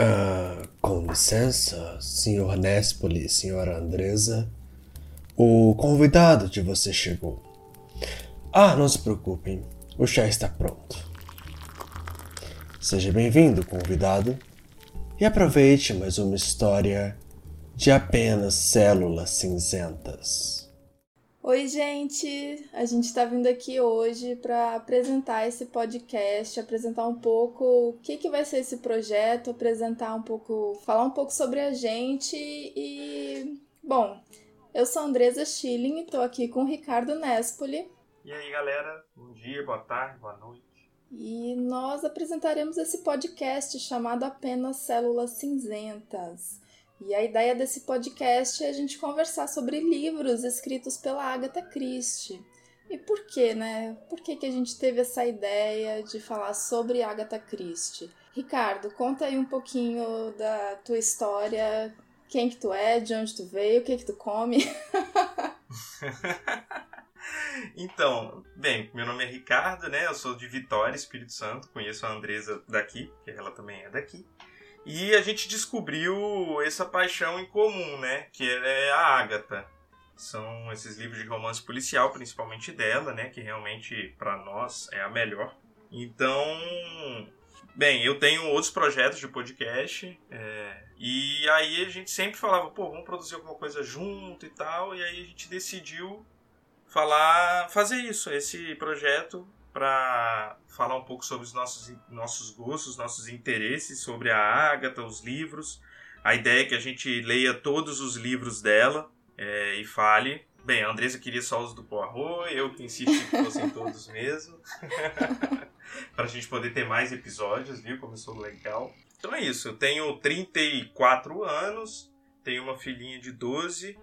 Uh, com licença, senhor Nespoli, senhora Andresa. O convidado de você chegou. Ah, não se preocupem, o chá está pronto. Seja bem-vindo, convidado, e aproveite mais uma história de apenas células cinzentas. Oi, gente! A gente está vindo aqui hoje para apresentar esse podcast, apresentar um pouco o que, que vai ser esse projeto, apresentar um pouco, falar um pouco sobre a gente e. Bom, eu sou Andresa Schilling e estou aqui com o Ricardo Nespoli. E aí, galera? Bom dia, boa tarde, boa noite. E nós apresentaremos esse podcast chamado Apenas Células Cinzentas. E a ideia desse podcast é a gente conversar sobre livros escritos pela Agatha Christie. E por que, né? Por que, que a gente teve essa ideia de falar sobre Agatha Christie? Ricardo, conta aí um pouquinho da tua história, quem que tu é, de onde tu veio, o que que tu come. então, bem, meu nome é Ricardo, né? Eu sou de Vitória, Espírito Santo. Conheço a Andresa daqui, que ela também é daqui. E a gente descobriu essa paixão em comum, né? Que é a Agatha. São esses livros de romance policial, principalmente dela, né? Que realmente, para nós, é a melhor. Então, bem, eu tenho outros projetos de podcast. É, e aí a gente sempre falava, pô, vamos produzir alguma coisa junto e tal. E aí a gente decidiu falar, fazer isso, esse projeto para falar um pouco sobre os nossos, nossos gostos, nossos interesses, sobre a Ágata, os livros. A ideia é que a gente leia todos os livros dela é, e fale. Bem, a Andresa queria só os do Poirot, eu que insisti que fossem todos mesmo. para a gente poder ter mais episódios, viu? Começou legal. Então é isso, eu tenho 34 anos, tenho uma filhinha de 12,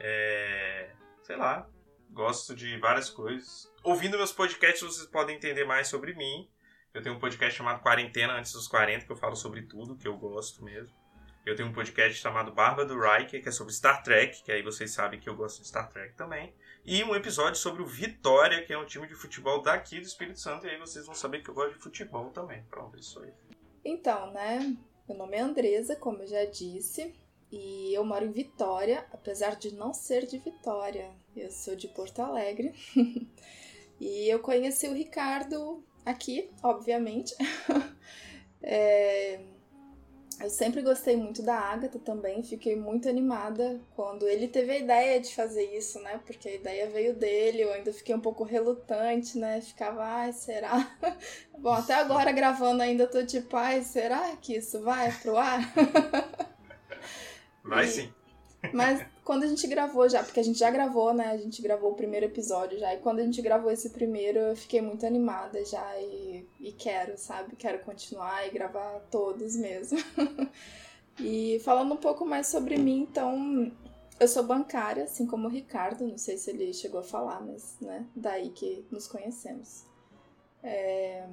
é, sei lá, gosto de várias coisas. Ouvindo meus podcasts, vocês podem entender mais sobre mim. Eu tenho um podcast chamado Quarentena Antes dos 40, que eu falo sobre tudo, que eu gosto mesmo. Eu tenho um podcast chamado Barba do Riker, que é sobre Star Trek, que aí vocês sabem que eu gosto de Star Trek também. E um episódio sobre o Vitória, que é um time de futebol daqui do Espírito Santo, e aí vocês vão saber que eu gosto de futebol também. Pronto, é isso aí. Então, né? Meu nome é Andresa, como eu já disse. E eu moro em Vitória, apesar de não ser de Vitória. Eu sou de Porto Alegre. e eu conheci o Ricardo aqui, obviamente. é... Eu sempre gostei muito da Agatha também, fiquei muito animada quando ele teve a ideia de fazer isso, né? Porque a ideia veio dele, eu ainda fiquei um pouco relutante, né? Ficava, ai, será? Bom, até agora gravando ainda tô tipo, ai, será que isso vai pro ar? Vai e... sim. Mas quando a gente gravou já, porque a gente já gravou, né? A gente gravou o primeiro episódio já. E quando a gente gravou esse primeiro, eu fiquei muito animada já e, e quero, sabe? Quero continuar e gravar todos mesmo. e falando um pouco mais sobre mim, então. Eu sou bancária, assim como o Ricardo, não sei se ele chegou a falar, mas, né, daí que nos conhecemos. É...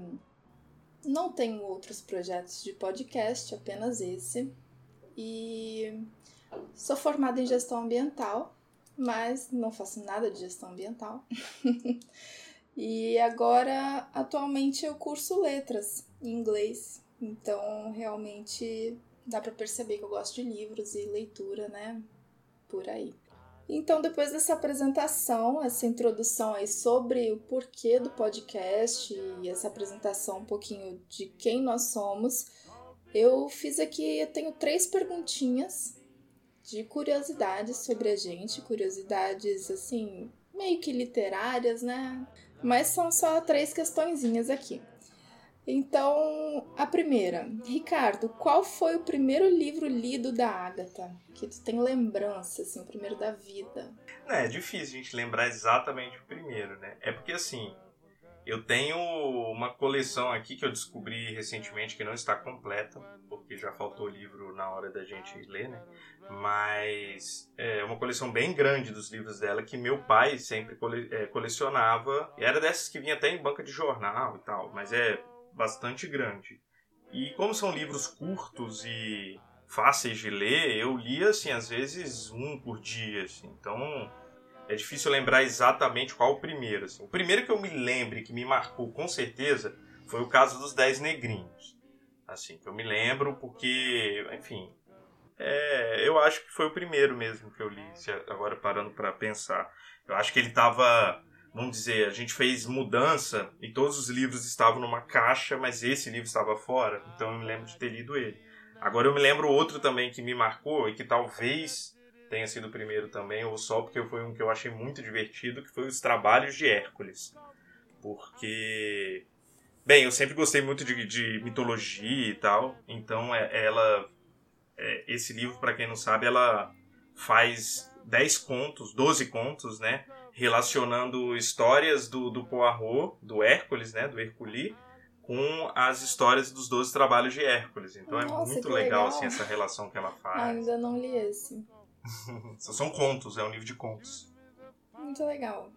Não tenho outros projetos de podcast, apenas esse. E Sou formada em gestão ambiental, mas não faço nada de gestão ambiental. e agora, atualmente, eu curso letras em inglês. Então, realmente dá para perceber que eu gosto de livros e leitura, né? Por aí. Então, depois dessa apresentação, essa introdução aí sobre o porquê do podcast e essa apresentação um pouquinho de quem nós somos, eu fiz aqui, eu tenho três perguntinhas de curiosidades sobre a gente, curiosidades assim, meio que literárias, né? Mas são só três questõezinhas aqui. Então, a primeira, Ricardo, qual foi o primeiro livro lido da Agatha? Que tu tem lembrança, assim, o primeiro da vida? É, é difícil a gente lembrar exatamente o primeiro, né? É porque assim, eu tenho uma coleção aqui que eu descobri recentemente que não está completa, porque já faltou livro na hora da gente ler, né? Mas é uma coleção bem grande dos livros dela que meu pai sempre cole é, colecionava. Era dessas que vinha até em banca de jornal e tal, mas é bastante grande. E como são livros curtos e fáceis de ler, eu lia assim às vezes um por dia, assim. Então é difícil lembrar exatamente qual o primeiro. Assim. O primeiro que eu me lembre, que me marcou com certeza, foi o caso dos Dez Negrinhos. Assim, que eu me lembro, porque, enfim, é, eu acho que foi o primeiro mesmo que eu li, agora parando para pensar. Eu acho que ele estava, vamos dizer, a gente fez mudança e todos os livros estavam numa caixa, mas esse livro estava fora, então eu me lembro de ter lido ele. Agora eu me lembro outro também que me marcou e que talvez tenha sido o primeiro também, ou só porque foi um que eu achei muito divertido, que foi Os Trabalhos de Hércules. Porque, bem, eu sempre gostei muito de, de mitologia e tal, então é, ela é, esse livro, para quem não sabe, ela faz 10 contos, 12 contos, né? Relacionando histórias do, do Poirot, do Hércules, né? Do Herculi, com as histórias dos 12 trabalhos de Hércules. Então é Nossa, é muito legal, legal. assim, essa relação que ela faz. Ainda não li esse. São contos, é um livro de contos. Muito legal.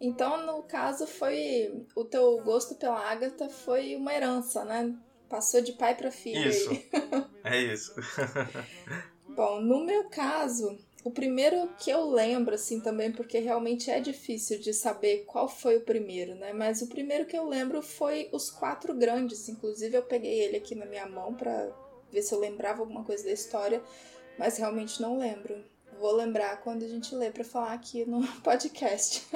Então, no caso, foi. O teu gosto pela Agatha foi uma herança, né? Passou de pai para filho. Isso. É isso. Bom, no meu caso, o primeiro que eu lembro, assim, também, porque realmente é difícil de saber qual foi o primeiro, né? Mas o primeiro que eu lembro foi Os Quatro Grandes. Inclusive, eu peguei ele aqui na minha mão pra ver se eu lembrava alguma coisa da história, mas realmente não lembro. Vou lembrar quando a gente lê pra falar aqui no podcast.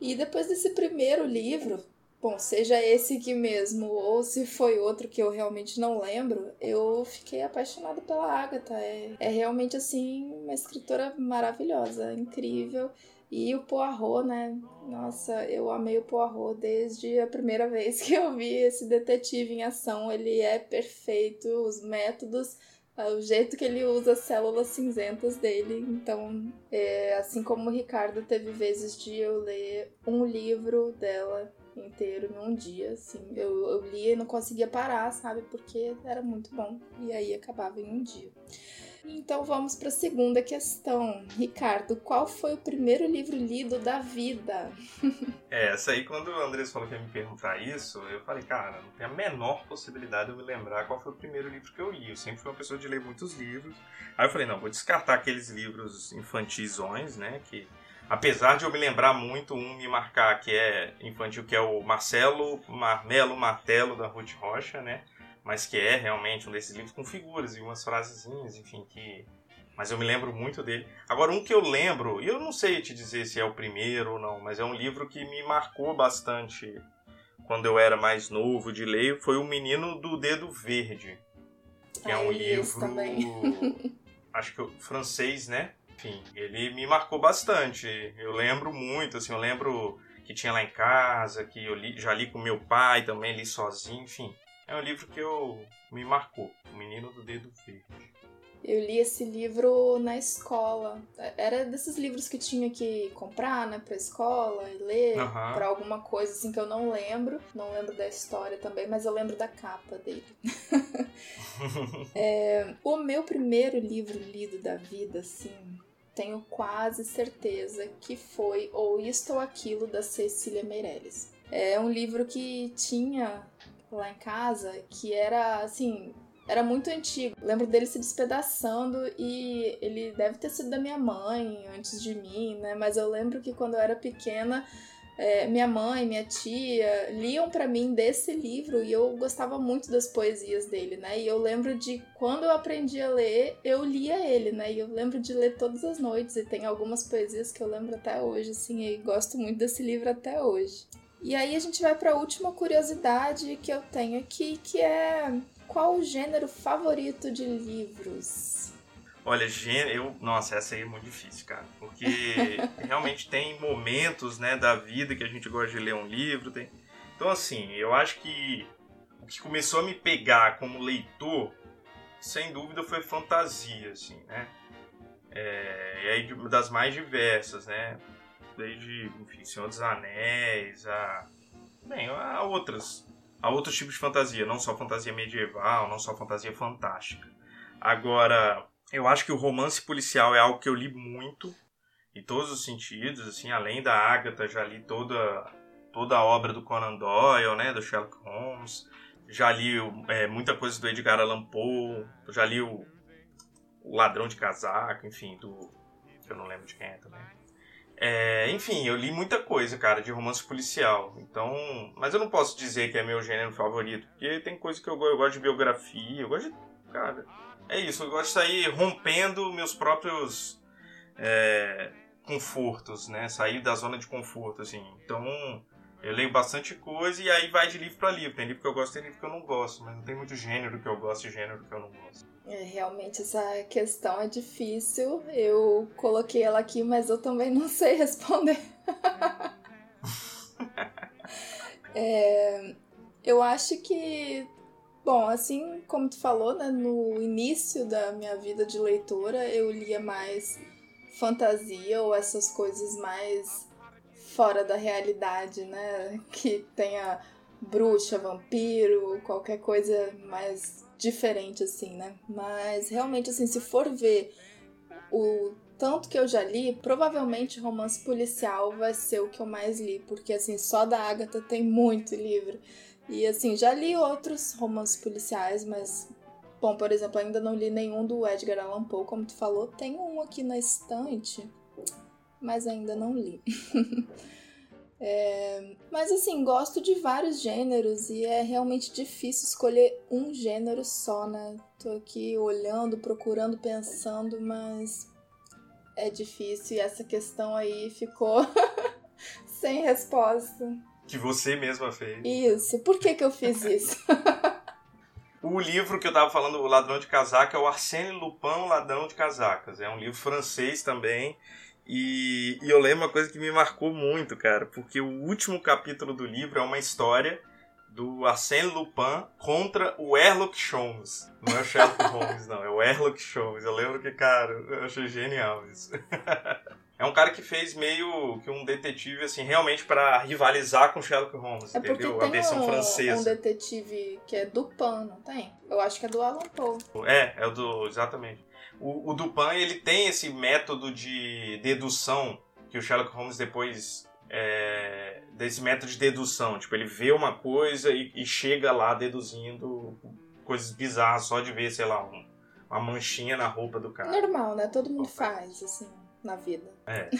e depois desse primeiro livro, Bom, seja esse aqui mesmo, ou se foi outro que eu realmente não lembro, eu fiquei apaixonada pela Agatha. É, é realmente, assim, uma escritora maravilhosa, incrível. E o Poirot, né? Nossa, eu amei o Poirot desde a primeira vez que eu vi esse detetive em ação. Ele é perfeito, os métodos, o jeito que ele usa as células cinzentas dele. Então, é, assim como o Ricardo teve vezes de eu ler um livro dela inteiro em um dia, assim. Eu, eu lia e não conseguia parar, sabe? Porque era muito bom. E aí acabava em um dia. Então vamos para a segunda questão. Ricardo, qual foi o primeiro livro lido da vida? É, essa aí, quando o Andrés falou que ia me perguntar isso, eu falei, cara, não tem a menor possibilidade de eu me lembrar qual foi o primeiro livro que eu li. Eu sempre fui uma pessoa de ler muitos livros. Aí eu falei, não, vou descartar aqueles livros infantisões, né, que apesar de eu me lembrar muito um me marcar que é infantil, que é o Marcelo Marmelo Martelo da Ruth Rocha, né? Mas que é realmente um desses livros com figuras e umas frasezinhas, enfim, que mas eu me lembro muito dele. Agora um que eu lembro, e eu não sei te dizer se é o primeiro ou não, mas é um livro que me marcou bastante quando eu era mais novo de ler, foi O Menino do Dedo Verde, que é Ah, um livro também. acho que o francês, né? enfim, ele me marcou bastante. Eu lembro muito, assim, eu lembro que tinha lá em casa, que eu li, já li com meu pai também, li sozinho, enfim. É um livro que eu me marcou, O Menino do Dedo Verde. Eu li esse livro na escola. Era desses livros que tinha que comprar, né, pra escola e ler Aham. pra alguma coisa assim que eu não lembro. Não lembro da história também, mas eu lembro da capa dele. É, o meu primeiro livro lido da vida, assim, tenho quase certeza que foi Ou Isto ou Aquilo da Cecília Meirelles. É um livro que tinha lá em casa que era assim. Era muito antigo. Lembro dele se despedaçando e ele deve ter sido da minha mãe antes de mim, né? Mas eu lembro que quando eu era pequena, é, minha mãe, minha tia liam pra mim desse livro e eu gostava muito das poesias dele, né? E eu lembro de quando eu aprendi a ler, eu lia ele, né? E eu lembro de ler todas as noites e tem algumas poesias que eu lembro até hoje, assim, e gosto muito desse livro até hoje. E aí a gente vai para a última curiosidade que eu tenho aqui, que é qual o gênero favorito de livros? Olha, gênero, eu, nossa, essa aí é muito difícil, cara, porque realmente tem momentos, né, da vida que a gente gosta de ler um livro, tem... Então, assim, eu acho que o que começou a me pegar como leitor, sem dúvida, foi fantasia, assim, né? É, e aí das mais diversas, né? Desde, enfim, Senhor dos Anéis, a... Bem, a outras, a outros tipos de fantasia, não só fantasia medieval, não só fantasia fantástica. Agora, eu acho que o romance policial é algo que eu li muito, em todos os sentidos, assim, além da Agatha, já li toda, toda a obra do Conan Doyle, né, do Sherlock Holmes, já li é, muita coisa do Edgar Allan Poe, já li o, o Ladrão de Casaco, enfim, do... eu não lembro de quem é também. É, enfim, eu li muita coisa, cara, de romance policial. Então. Mas eu não posso dizer que é meu gênero favorito, porque tem coisa que eu, eu gosto de biografia, eu gosto de. Cara, é isso, eu gosto de sair rompendo meus próprios. É, confortos, né? Sair da zona de conforto, assim. Então, eu leio bastante coisa e aí vai de livro para livro. Tem livro que eu gosto, tem livro que eu não gosto, mas não tem muito gênero que eu gosto e gênero que eu não gosto. É, realmente essa questão é difícil. Eu coloquei ela aqui, mas eu também não sei responder. é, eu acho que, bom, assim como tu falou, né, no início da minha vida de leitora, eu lia mais fantasia ou essas coisas mais fora da realidade, né? Que tenha bruxa, vampiro, qualquer coisa mais diferente assim, né? Mas realmente assim, se for ver o tanto que eu já li, provavelmente romance policial vai ser o que eu mais li, porque assim, só da Agatha tem muito livro. E assim, já li outros romances policiais, mas bom, por exemplo, ainda não li nenhum do Edgar Allan Poe, como tu falou, tem um aqui na estante mas ainda não li. é, mas assim, gosto de vários gêneros e é realmente difícil escolher um gênero só, né? Tô aqui olhando, procurando, pensando, mas é difícil e essa questão aí ficou sem resposta. Que você mesma fez. Isso. Por que, que eu fiz isso? O livro que eu tava falando, O Ladrão de Casaca, é o Arsène Lupin, o Ladrão de Casacas. É um livro francês também. E, e, eu lembro uma coisa que me marcou muito, cara, porque o último capítulo do livro é uma história do Arsène Lupin contra o Sherlock Holmes. Não é o Sherlock Holmes, não, é o Sherlock Holmes. Eu lembro que, cara, eu achei genial isso. é um cara que fez meio que um detetive, assim, realmente para rivalizar com Sherlock Holmes, é entendeu? A versão um, francesa. um detetive que é Dupin, não tem? Eu acho que é do Alan Poe. É, é o do. Exatamente o, o Dupin ele tem esse método de dedução que o Sherlock Holmes depois é, desse método de dedução, tipo ele vê uma coisa e, e, chega lá deduzindo coisas bizarras só de ver, sei lá, um, uma manchinha na roupa do cara. Normal, né? Todo mundo faz assim na vida. É.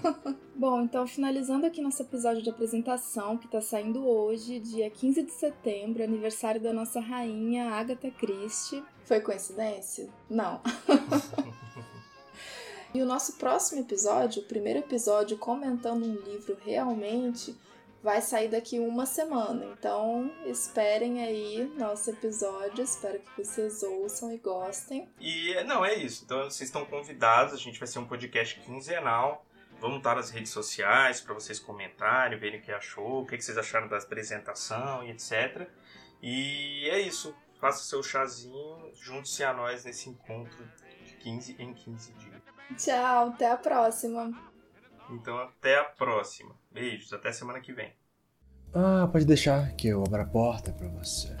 Bom, então finalizando aqui nosso episódio de apresentação, que tá saindo hoje, dia 15 de setembro, aniversário da nossa rainha Agatha Christie. Foi coincidência? Não. e o nosso próximo episódio, o primeiro episódio comentando um livro realmente vai sair daqui uma semana. Então, esperem aí nosso episódio. Espero que vocês ouçam e gostem. E não, é isso. Então, vocês estão convidados. A gente vai ser um podcast quinzenal. Vamos estar nas redes sociais para vocês comentarem, verem o que achou, o que vocês acharam da apresentação e etc. E é isso. Faça seu chazinho, junte-se a nós nesse encontro de 15 em 15 dias. Tchau, até a próxima. Então até a próxima. Beijos, até semana que vem. Ah, pode deixar que eu abra a porta para você.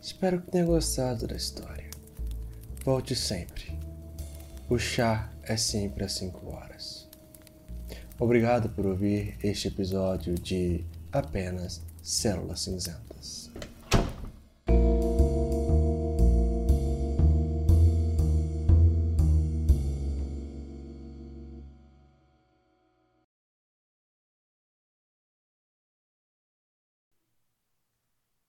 Espero que tenha gostado da história. Volte sempre. O chá é sempre às 5 horas. Obrigado por ouvir este episódio de Apenas Células Cinzentas.